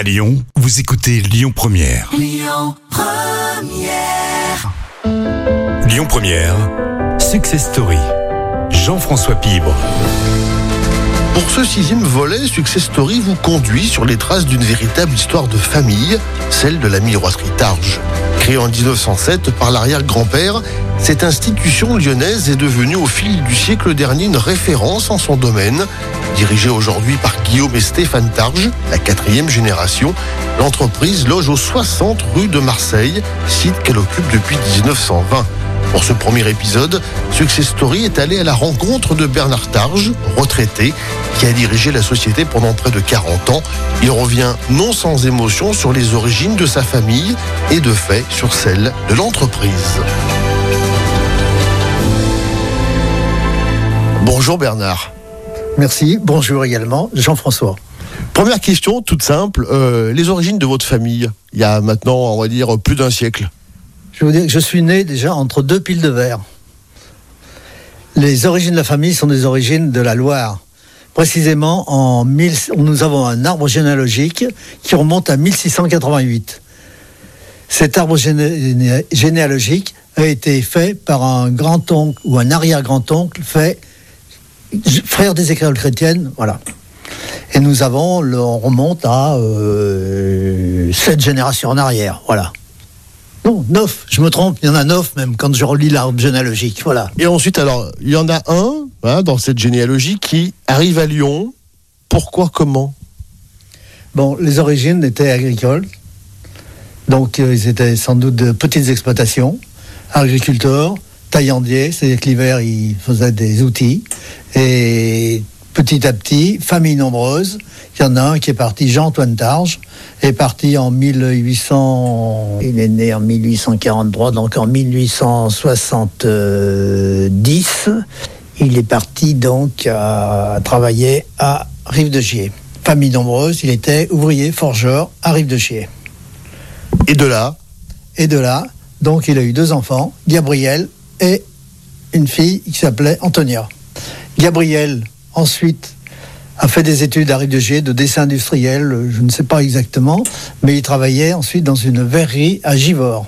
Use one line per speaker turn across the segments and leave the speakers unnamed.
À Lyon, vous écoutez Lyon Première.
Lyon Première.
Lyon Première, Success Story. Jean-François Pibre.
Pour ce sixième volet, Success Story vous conduit sur les traces d'une véritable histoire de famille, celle de la miroiterie Targe. Créée en 1907 par l'arrière-grand-père, cette institution lyonnaise est devenue au fil du siècle dernier une référence en son domaine. Dirigée aujourd'hui par Guillaume et Stéphane Targe, la quatrième génération, l'entreprise loge aux 60 rue de Marseille, site qu'elle occupe depuis 1920. Pour ce premier épisode, Success Story est allé à la rencontre de Bernard Targe, retraité, qui a dirigé la société pendant près de 40 ans. Il revient non sans émotion sur les origines de sa famille et de fait sur celles de l'entreprise. Bonjour Bernard.
Merci, bonjour également, Jean-François.
Première question toute simple, euh, les origines de votre famille, il y a maintenant, on va dire, plus d'un siècle.
Je veux dire que je suis né déjà entre deux piles de verre. Les origines de la famille sont des origines de la Loire. Précisément, en 1000, nous avons un arbre généalogique qui remonte à 1688. Cet arbre géné- généalogique a été fait par un grand-oncle ou un arrière-grand-oncle fait frère des écrivains chrétiennes, voilà. Et nous avons, le- on remonte à euh, sept générations en arrière, voilà. Non, neuf, je me trompe, il y en a neuf même quand je relis l'arbre généalogique, voilà.
Et ensuite, alors, il y en a un hein, dans cette généalogie qui arrive à Lyon. Pourquoi, comment?
Bon, les origines étaient agricoles, donc euh, ils étaient sans doute de petites exploitations, agriculteurs, taillandiers, c'est-à-dire que l'hiver ils faisaient des outils, et petit à petit, famille nombreuse, il y en a un qui est parti, Jean-Antoine Targe, est parti en 1800, il est né en 1843, donc en 1870, il est parti donc à travailler à Rive-de-Gier. Famille nombreuse, il était ouvrier forgeur à Rive-de-Gier.
Et de là,
Et de là, donc il a eu deux enfants, Gabriel et une fille qui s'appelait Antonia. Gabriel, ensuite, a fait des études à Rive-de-Gier de dessin industriel, je ne sais pas exactement, mais il travaillait ensuite dans une verrerie à Givors.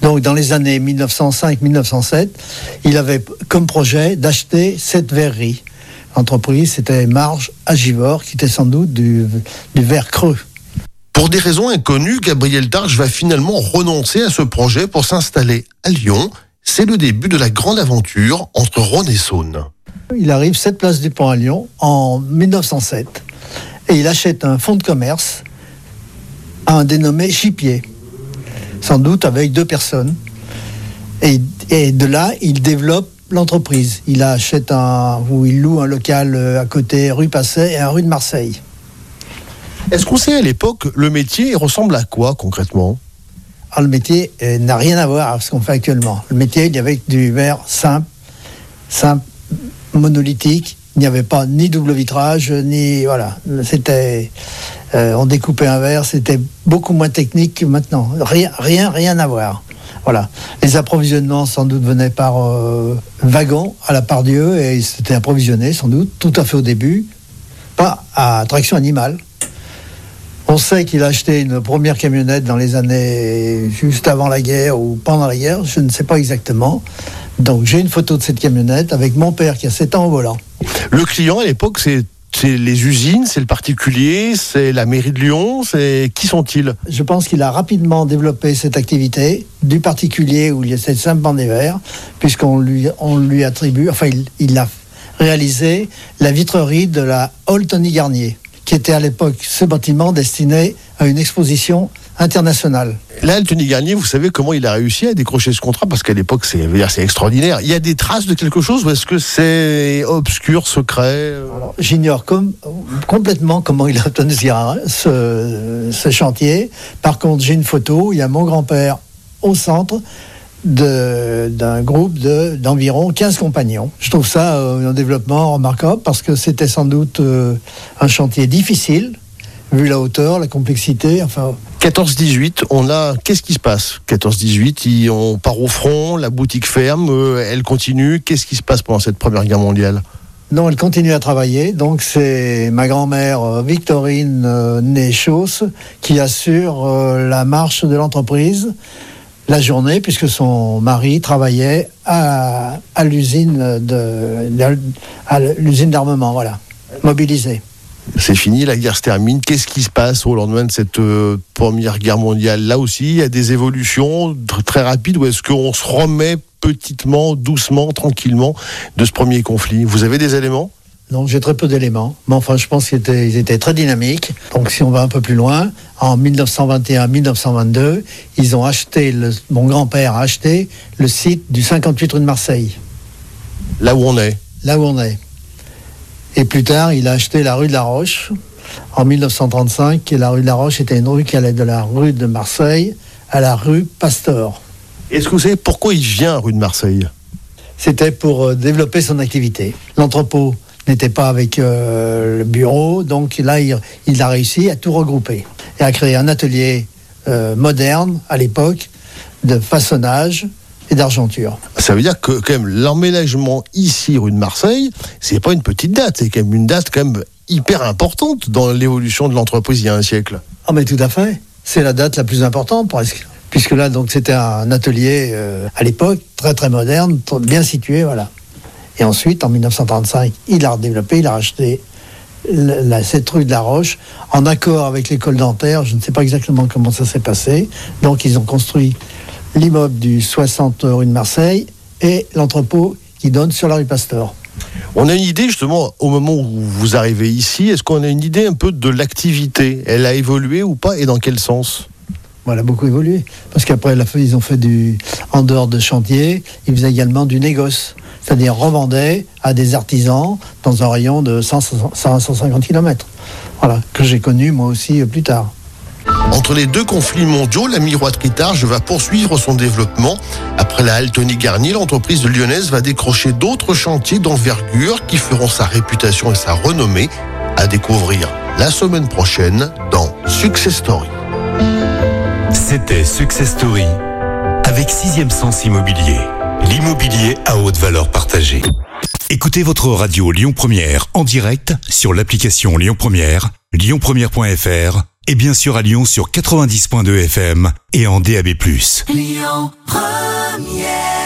Donc dans les années 1905-1907, il avait comme projet d'acheter cette verrerie. L'entreprise, c'était Marge à Givors, qui était sans doute du, verre creux.
pour des raisons inconnues, Gabriel Targe va finalement renoncer à ce projet pour s'installer à Lyon. C'est le début de la grande aventure entre Rhône et Saône.
Il arrive 7 place du Pont à Lyon en 1907 et il achète un fonds de commerce à un dénommé Chipier, sans doute avec deux personnes. Et, et de là, il développe l'entreprise. Il achète un, ou il loue un local euh, à côté rue Passet et un rue de Marseille.
Est-ce qu'on sait à l'époque le métier ressemble à quoi concrètement?
Alors, le métier euh, n'a rien à voir avec ce qu'on fait actuellement. Le métier, il y avait du verre simple, simple, monolithique. Il n'y avait pas ni double vitrage, ni voilà. C'était, euh, on découpait un verre. C'était beaucoup moins technique que maintenant. Rien, rien, rien à voir. Voilà. Les approvisionnements, sans doute, venaient par euh, wagon à la part Dieu et c'était approvisionné, sans doute, tout à fait au début, pas à traction animale. On sait qu'il a acheté une première camionnette dans les années juste avant la guerre ou pendant la guerre, je ne sais pas exactement. Donc j'ai une photo de cette camionnette avec mon père qui a 7 ans au volant.
Le client à l'époque, c'est c'est les usines, c'est le particulier, c'est la mairie de Lyon, c'est qui sont-ils?
Je pense qu'il a rapidement développé cette activité du particulier où il y a cette simplement des verres, puisqu'on lui, on lui attribue, enfin il, il a réalisé la vitrerie de la Hall Tony Garnier, qui était à l'époque ce bâtiment destiné à une exposition internationale.
Là, Tony Garnier, vous savez comment il a réussi à décrocher ce contrat Parce qu'à l'époque, c'est extraordinaire. Il y a des traces de quelque chose ou est-ce que c'est obscur, secret
Alors, J'ignore complètement comment il a obtenu ce chantier. Par contre, j'ai une photo, il y a mon grand-père au centre de- d'un groupe de- d'environ 15 compagnons. Je trouve ça euh, un développement remarquable parce que c'était sans doute euh, un chantier difficile, vu la hauteur, la complexité, enfin
14-18, on a. Qu'est-ce qui se passe? 14-18, il- on part au front, la boutique ferme, euh, elle continue. Qu'est-ce qui se passe pendant cette première guerre mondiale?
Non, elle continue à travailler. Donc c'est ma grand-mère Victorine Chausse qui assure la marche de l'entreprise la journée puisque son mari travaillait à, l'usine à l'usine d'armement, voilà, mobilisé.
C'est fini, la guerre se termine. Qu'est-ce qui se passe au lendemain de cette euh, première guerre mondiale? Là aussi, il y a des évolutions tr- très rapides ou est-ce qu'on se remet petitement, doucement, tranquillement de ce premier conflit? Vous avez des éléments?
Donc j'ai très peu d'éléments, mais enfin je pense qu'ils étaient, très dynamiques. Donc si on va un peu plus loin, en 1921-1922, ils ont acheté, le- mon grand-père a acheté le site du 58 rue de Marseille,
Là où on est
là où on est. Et plus tard, il a acheté la rue de la Roche en 1935, et la rue de la Roche était une rue qui allait de la rue de Marseille à la rue Pasteur.
Est-ce que vous savez pourquoi il vient rue de Marseille?
C'était pour euh, développer son activité. L'entrepôt n'était pas avec euh, le bureau, donc là, il, il a réussi à tout regrouper et à créer un atelier euh, moderne à l'époque de façonnage et d'argenture.
Ça veut dire que quand même l'emménagement ici rue de Marseille, c'est pas une petite date, c'est quand même une date quand même hyper importante dans l'évolution de l'entreprise il y a un siècle.
Ah mais tout à fait. C'est la date la plus importante presque. Puisque là, donc, c'était un atelier euh, à l'époque très très moderne, bien situé, voilà. Et ensuite, en 1935, il a redéveloppé, il a racheté la, cette rue de la Roche en accord avec l'école dentaire. Je ne sais pas exactement comment ça s'est passé. Donc, ils ont construit l'immeuble du 60 rue de Marseille et l'entrepôt qui donne sur la rue Pasteur.
On a une idée justement au moment où vous arrivez ici, est-ce qu'on a une idée un peu de l'activité? Elle a évolué ou pas et dans quel sens?
Voilà, beaucoup évolué. Parce qu'après, ils ont fait du. En dehors de chantier, ils faisaient également du négoce. C'est-à-dire revendaient à des artisans dans un rayon de 100, 100, 150 km. Voilà, que j'ai connu moi aussi euh, plus tard.
Entre les deux conflits mondiaux, la miroiterie Targe va poursuivre son développement. Après la halle Tony Garnier, l'entreprise lyonnaise va décrocher d'autres chantiers d'envergure qui feront sa réputation et sa renommée à découvrir la semaine prochaine dans Success Story.
C'était Success Story avec Sixième Sens Immobilier. L'immobilier à haute valeur partagée. Écoutez votre radio Lyon Première en direct sur l'application Lyon Première, lyonpremière.fr et bien sûr à Lyon sur 90.2 FM et en DAB+.
Lyon Première